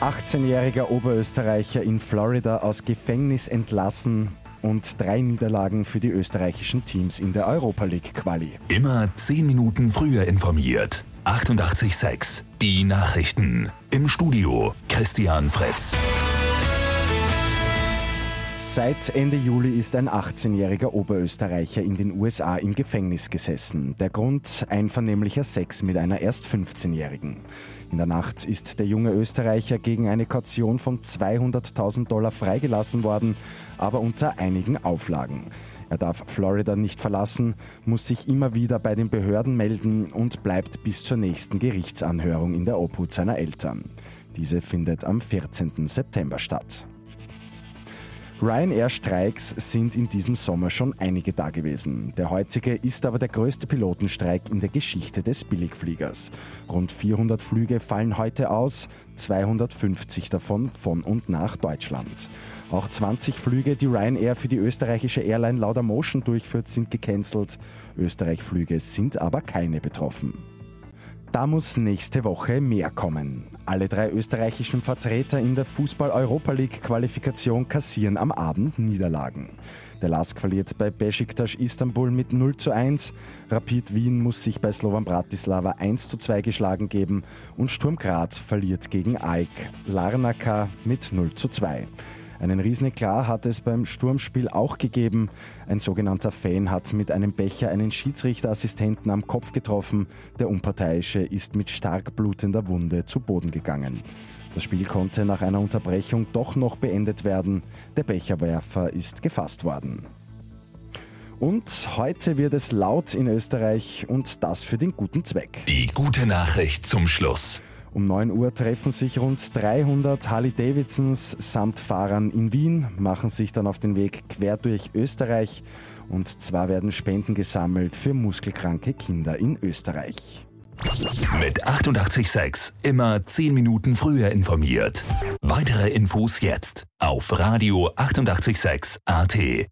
18-jähriger Oberösterreicher in Florida aus Gefängnis entlassen und drei Niederlagen für die österreichischen Teams in der Europa League Quali. Immer 10 Minuten früher informiert. 88.6 Die Nachrichten. Im Studio Christian Fritz. Seit Ende Juli ist ein 18-jähriger Oberösterreicher in den USA im Gefängnis gesessen. Der Grund einvernehmlicher Sex mit einer erst 15-jährigen. In der Nacht ist der junge Österreicher gegen eine Kaution von 200.000 Dollar freigelassen worden, aber unter einigen Auflagen. Er darf Florida nicht verlassen, muss sich immer wieder bei den Behörden melden und bleibt bis zur nächsten Gerichtsanhörung in der Obhut seiner Eltern. Diese findet am 14. September statt. Ryanair-Streiks sind in diesem Sommer schon einige da gewesen. Der heutige ist aber der größte Pilotenstreik in der Geschichte des Billigfliegers. Rund 400 Flüge fallen heute aus, 250 davon von und nach Deutschland. Auch 20 Flüge, die Ryanair für die österreichische Airline Laudamotion durchführt, sind gecancelt. Österreich-Flüge sind aber keine betroffen. Da muss nächste Woche mehr kommen. Alle drei österreichischen Vertreter in der Fußball-Europa League-Qualifikation kassieren am Abend Niederlagen. Der LASK verliert bei Besiktas Istanbul mit 0 zu 1, Rapid Wien muss sich bei Slovan Bratislava 1 zu 2 geschlagen geben und Sturm Graz verliert gegen AEK Larnaca mit 0 zu 2. Einen Rieseneklar hat es beim Sturmspiel auch gegeben. Ein sogenannter Fan hat mit einem Becher einen Schiedsrichterassistenten am Kopf getroffen. Der Unparteiische ist mit stark blutender Wunde zu Boden gegangen. Das Spiel konnte nach einer Unterbrechung doch noch beendet werden. Der Becherwerfer ist gefasst worden. Und heute wird es laut in Österreich und das für den guten Zweck. Die gute Nachricht zum Schluss. Um 9 Uhr treffen sich rund 300 Harley-Davidsons samt Fahrern in Wien, machen sich dann auf den Weg quer durch Österreich und zwar werden Spenden gesammelt für muskelkranke Kinder in Österreich. Mit 886 immer 10 Minuten früher informiert. Weitere Infos jetzt auf Radio 886 AT.